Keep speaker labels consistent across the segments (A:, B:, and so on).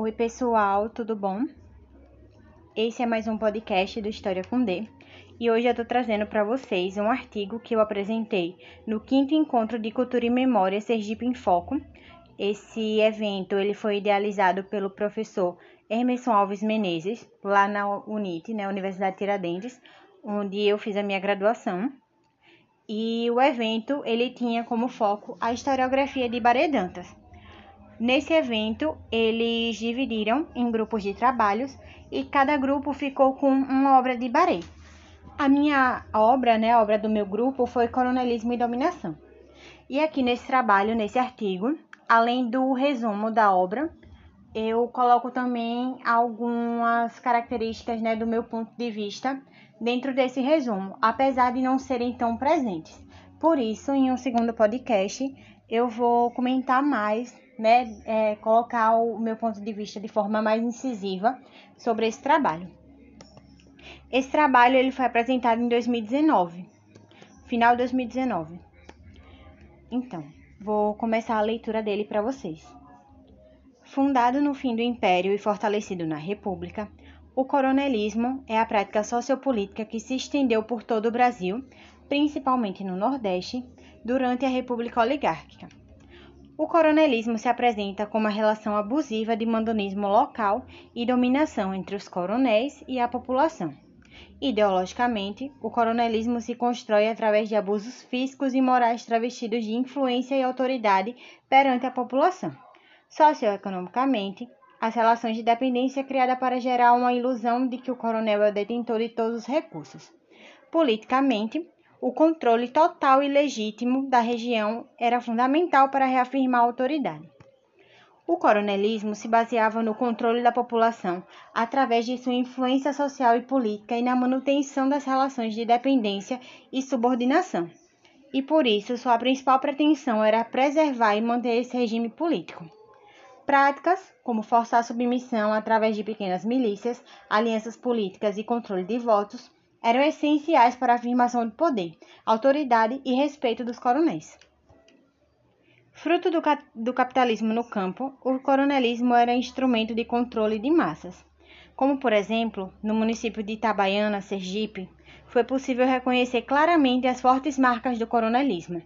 A: Oi, pessoal, tudo bom? Esse é mais um podcast do História com D. E hoje eu estou trazendo para vocês um artigo que eu apresentei no quinto encontro de Cultura e Memória Sergipe em Foco. Esse evento ele foi idealizado pelo professor Emerson Alves Menezes, lá na UNIT, né, Universidade Tiradentes, onde eu fiz a minha graduação. E o evento ele tinha como foco a historiografia de Baredantas. Nesse evento, eles dividiram em grupos de trabalhos e cada grupo ficou com uma obra de Baré. A minha obra, né, a obra do meu grupo, foi Coronelismo e Dominação. E aqui nesse trabalho, nesse artigo, além do resumo da obra, eu coloco também algumas características né, do meu ponto de vista dentro desse resumo, apesar de não serem tão presentes. Por isso, em um segundo podcast, eu vou comentar mais né, é, colocar o meu ponto de vista de forma mais incisiva sobre esse trabalho. Esse trabalho ele foi apresentado em 2019, final de 2019. Então, vou começar a leitura dele para vocês. Fundado no fim do Império e fortalecido na República, o coronelismo é a prática sociopolítica que se estendeu por todo o Brasil, principalmente no Nordeste, durante a República Oligárquica o coronelismo se apresenta como a relação abusiva de mandonismo local e dominação entre os coronéis e a população. Ideologicamente, o coronelismo se constrói através de abusos físicos e morais travestidos de influência e autoridade perante a população. Socioeconomicamente, as relações de dependência criadas para gerar uma ilusão de que o coronel é o detentor de todos os recursos. Politicamente, o controle total e legítimo da região era fundamental para reafirmar a autoridade. O coronelismo se baseava no controle da população através de sua influência social e política e na manutenção das relações de dependência e subordinação. E por isso, sua principal pretensão era preservar e manter esse regime político. Práticas, como forçar a submissão através de pequenas milícias, alianças políticas e controle de votos, eram essenciais para a afirmação de poder, autoridade e respeito dos coronéis. Fruto do, do, capitalismo no campo, o coronelismo era instrumento de controle de massas. Como, por exemplo, no município de Itabaiana, Sergipe, foi possível reconhecer claramente as fortes marcas do coronelismo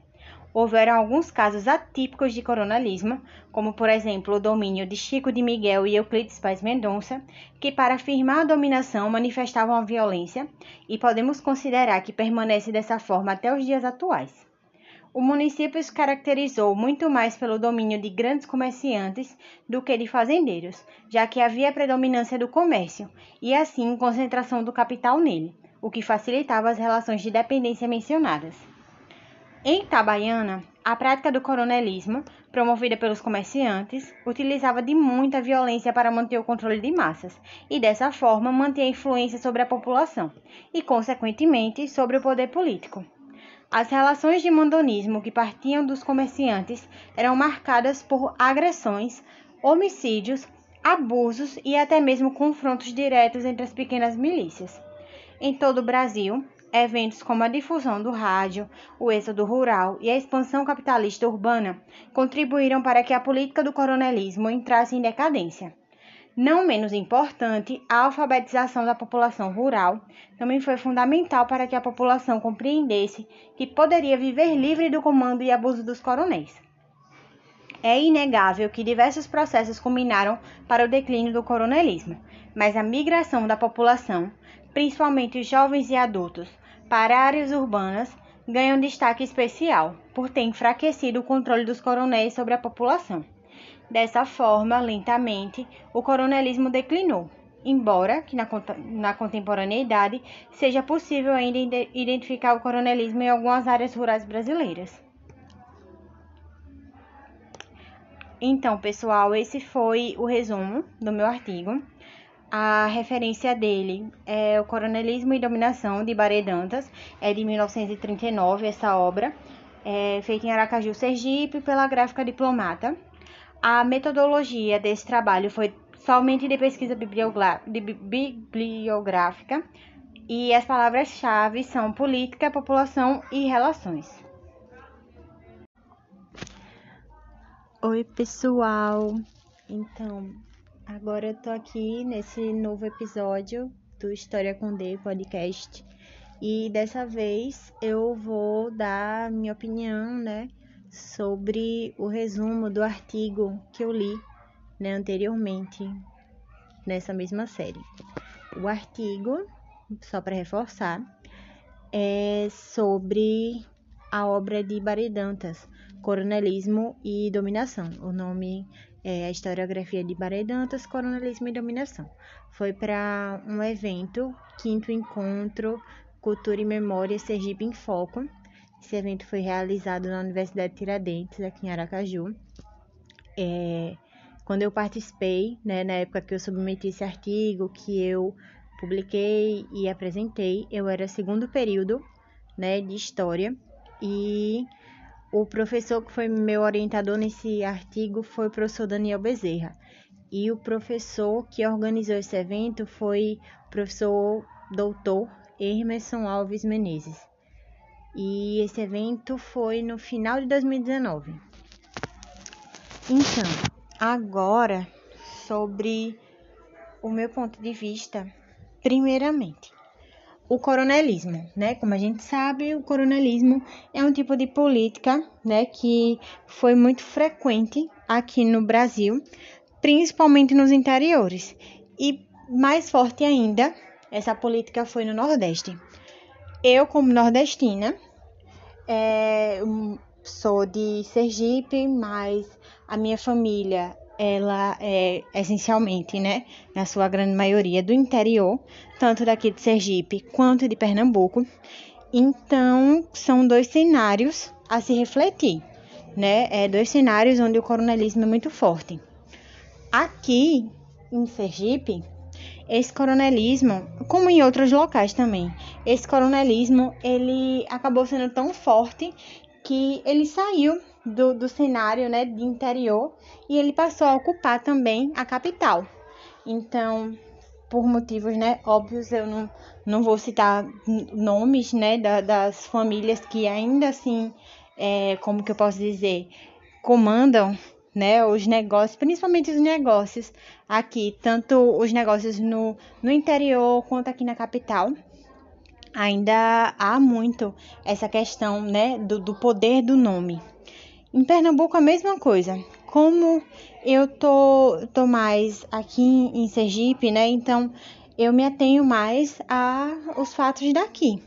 A: houveram alguns casos atípicos de coronelismo, como por exemplo o domínio de Chico de Miguel e Euclides Paz Mendonça, que para afirmar a dominação manifestavam a violência, e podemos considerar que permanece dessa forma até os dias atuais. O município se caracterizou muito mais pelo domínio de grandes comerciantes do que de fazendeiros, já que havia predominância do comércio e assim concentração do capital nele, o que facilitava as relações de dependência mencionadas. Em Itabaiana, a prática do coronelismo, promovida pelos comerciantes, utilizava de muita violência para manter o controle de massas e, dessa forma, manter a influência sobre a população e, consequentemente, sobre o poder político. As relações de mandonismo que partiam dos comerciantes eram marcadas por agressões, homicídios, abusos e até mesmo confrontos diretos entre as pequenas milícias. Em todo o Brasil, Eventos como a difusão do rádio, o êxodo rural e a expansão capitalista urbana contribuíram para que a política do coronelismo entrasse em decadência. Não menos importante, a alfabetização da população rural também foi fundamental para que a população compreendesse que poderia viver livre do comando e abuso dos coronéis. É inegável que diversos processos culminaram para o declínio do coronelismo, mas a migração da população, principalmente os jovens e adultos, para áreas urbanas ganham destaque especial, por ter enfraquecido o controle dos coronéis sobre a população. Dessa forma, lentamente, o coronelismo declinou, embora que na, na contemporaneidade seja possível ainda identificar o coronelismo em algumas áreas rurais brasileiras. Então, pessoal, esse foi o resumo do meu artigo. A referência dele é o Coronelismo e Dominação de Baré Dantas, é de 1939 essa obra, é feita em Aracaju, Sergipe, pela gráfica diplomata. A metodologia desse trabalho foi somente de pesquisa bibliográfica e as palavras-chave são política, população e relações. Oi, pessoal! Então, Agora eu tô aqui nesse novo episódio do História com D podcast e dessa vez eu vou dar minha opinião, né, sobre o resumo do artigo que eu li, né, anteriormente nessa mesma série. O artigo, só para reforçar, é sobre a obra de Baredantas, Coronelismo e Dominação. O nome é a historiografia de Baredantas, Coronelismo e Dominação. Foi para um evento, quinto encontro Cultura e Memória Sergipe em Foco. Esse evento foi realizado na Universidade Tiradentes, aqui em Aracaju. É, quando eu participei, né, na época que eu submeti esse artigo, que eu publiquei e apresentei, eu era segundo período né, de História e o professor que foi meu orientador nesse artigo foi o professor Daniel Bezerra. E o professor que organizou esse evento foi o professor doutor Hermeson Alves Menezes. E esse evento foi no final de 2019. Então, agora sobre o meu ponto de vista, primeiramente, o coronelismo, né? Como a gente sabe, o coronelismo é um tipo de política, né, que foi muito frequente aqui no Brasil, principalmente nos interiores. E mais forte ainda, essa política foi no Nordeste. Eu, como nordestina, é, sou de Sergipe, mas a minha família ela é essencialmente, né, na sua grande maioria do interior, tanto daqui de Sergipe quanto de Pernambuco. Então, são dois cenários a se refletir, né? É dois cenários onde o coronelismo é muito forte. Aqui em Sergipe, esse coronelismo, como em outros locais também, esse coronelismo ele acabou sendo tão forte que ele saiu do, do cenário né, de interior e ele passou a ocupar também a capital. Então, por motivos né, óbvios, eu não, não vou citar nomes né, da, das famílias que ainda assim, é, como que eu posso dizer, comandam né, os negócios, principalmente os negócios aqui, tanto os negócios no, no interior quanto aqui na capital ainda há muito essa questão né, do, do poder do nome. Em Pernambuco a mesma coisa. Como eu tô, tô mais aqui em Sergipe, né? Então eu me atenho mais a os fatos daqui.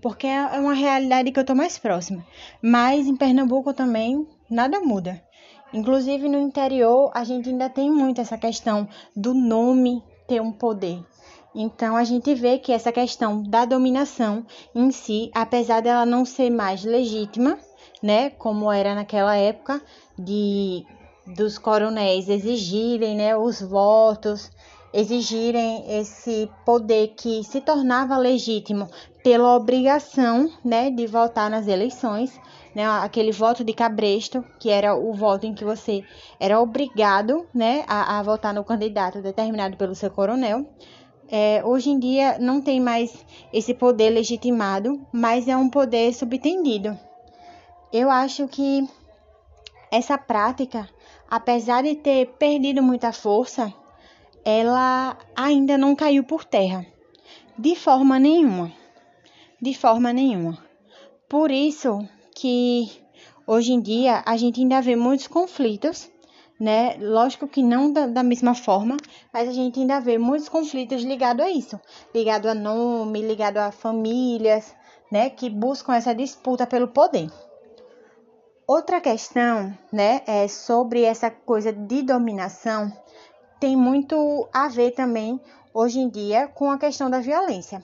A: Porque é uma realidade que eu tô mais próxima. Mas em Pernambuco também nada muda. Inclusive no interior a gente ainda tem muito essa questão do nome ter um poder. Então a gente vê que essa questão da dominação em si, apesar dela não ser mais legítima, né, como era naquela época de dos coronéis exigirem, né, os votos, exigirem esse poder que se tornava legítimo pela obrigação, né, de votar nas eleições, né, aquele voto de cabresto, que era o voto em que você era obrigado, né, a, a votar no candidato determinado pelo seu coronel. É, hoje em dia não tem mais esse poder legitimado, mas é um poder subtendido. Eu acho que essa prática, apesar de ter perdido muita força, ela ainda não caiu por terra, de forma nenhuma. De forma nenhuma. Por isso que hoje em dia a gente ainda vê muitos conflitos né? Lógico que não da, da, mesma forma, mas a gente ainda vê muitos conflitos ligados a isso, ligado a nome, ligado a famílias, né? Que buscam essa disputa pelo poder. Outra questão, né, é sobre essa coisa de dominação, tem muito a ver também hoje em dia com a questão da violência.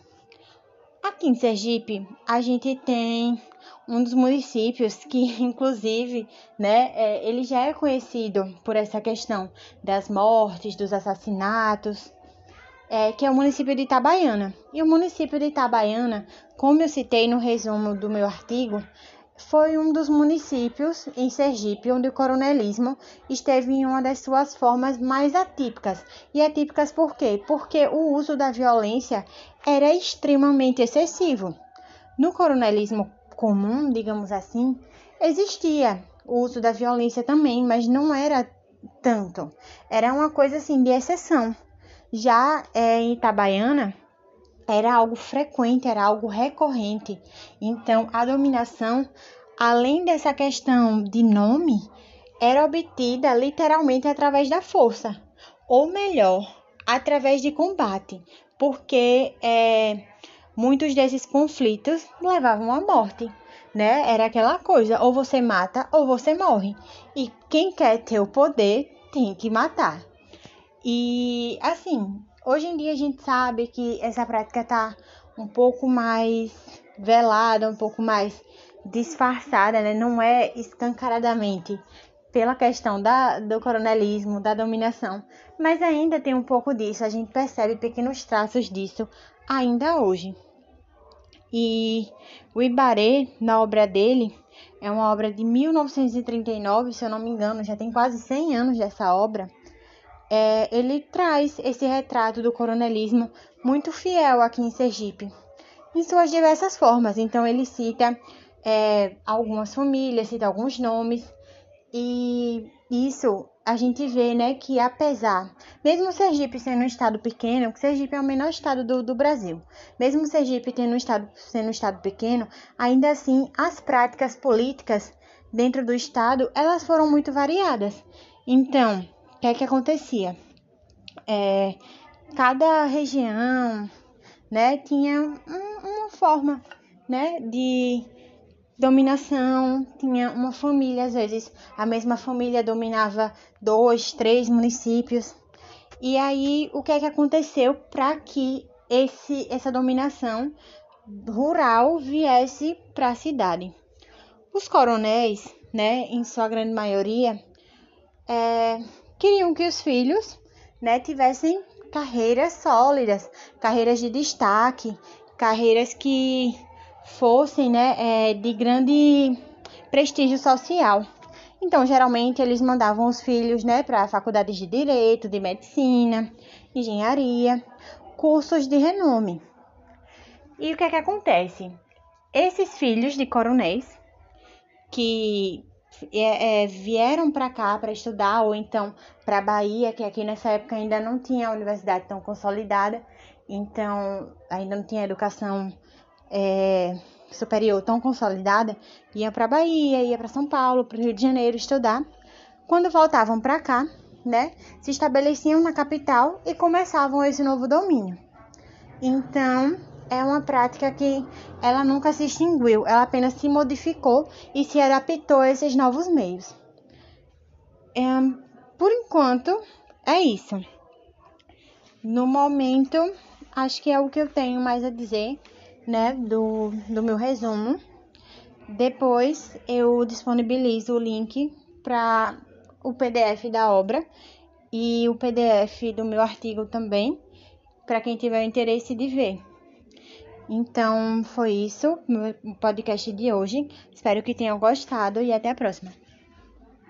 A: Aqui em Sergipe, a gente tem um dos municípios que, inclusive, né, é, ele já é conhecido por essa questão das mortes, dos assassinatos, é, que é o município de Itabaiana. E o município de Itabaiana, como eu citei no resumo do meu artigo, foi um dos municípios em Sergipe onde o coronelismo esteve em uma das suas formas mais atípicas. E atípicas por quê? Porque o uso da violência era extremamente excessivo. No coronelismo comum, digamos assim, existia o uso da violência também, mas não era tanto. Era uma coisa assim de exceção. Já é, em Itabaiana era algo frequente, era algo recorrente. Então, a dominação, além dessa questão de nome, era obtida literalmente através da força, ou melhor, através de combate, porque é, muitos desses conflitos levavam à morte, né? Era aquela coisa, ou você mata ou você morre. E quem quer ter o poder tem que matar. E assim, hoje em dia a gente sabe que essa prática tá um pouco mais velada, um pouco mais disfarçada, né? Não é escancaradamente pela questão da, do coronelismo, da dominação, mas ainda tem um pouco disso, a gente percebe pequenos traços disso ainda hoje. E o Ibaré, na obra dele, é uma obra de 1939, se eu não me engano, já tem quase 100 anos dessa obra. É, ele traz esse retrato do coronelismo muito fiel aqui em Sergipe, em suas diversas formas. Então, ele cita é, algumas famílias, cita alguns nomes, e isso a gente vê, né, que apesar, mesmo Sergipe sendo um estado pequeno, que Sergipe é o menor estado do, do Brasil, mesmo Sergipe tendo um estado, sendo um estado pequeno, ainda assim as práticas políticas dentro do estado, elas foram muito variadas. Então, que é que acontecia? É, cada região, né, tinha um, uma forma, né, de dominação, tinha uma família, às vezes a mesma família dominava dois, três municípios. E aí, o que é que aconteceu para que esse, essa dominação rural viesse para a cidade? Os coronéis, né, em sua grande maioria, é, queriam que os filhos, né, tivessem carreiras sólidas, carreiras de destaque, carreiras que fossem né, é, de grande prestígio social. Então, geralmente, eles mandavam os filhos né, para faculdades de direito, de medicina, engenharia, cursos de renome. E o que é que acontece? Esses filhos de coronéis que é, é, vieram para cá para estudar, ou então para Bahia, que aqui nessa época ainda não tinha a universidade tão consolidada, então ainda não tinha educação é, superior tão consolidada, ia para Bahia, ia para São Paulo, para Rio de Janeiro estudar. Quando voltavam para cá, né, se estabeleciam na capital e começavam esse novo domínio. Então, é uma prática que ela nunca se extinguiu, ela apenas se modificou e se adaptou a esses novos meios. É, por enquanto, é isso. No momento, acho que é o que eu tenho mais a dizer né, do, do meu resumo. Depois eu disponibilizo o link para o PDF da obra e o PDF do meu artigo também, para quem tiver interesse de ver. Então foi isso, meu podcast de hoje. Espero que tenham gostado e até a próxima.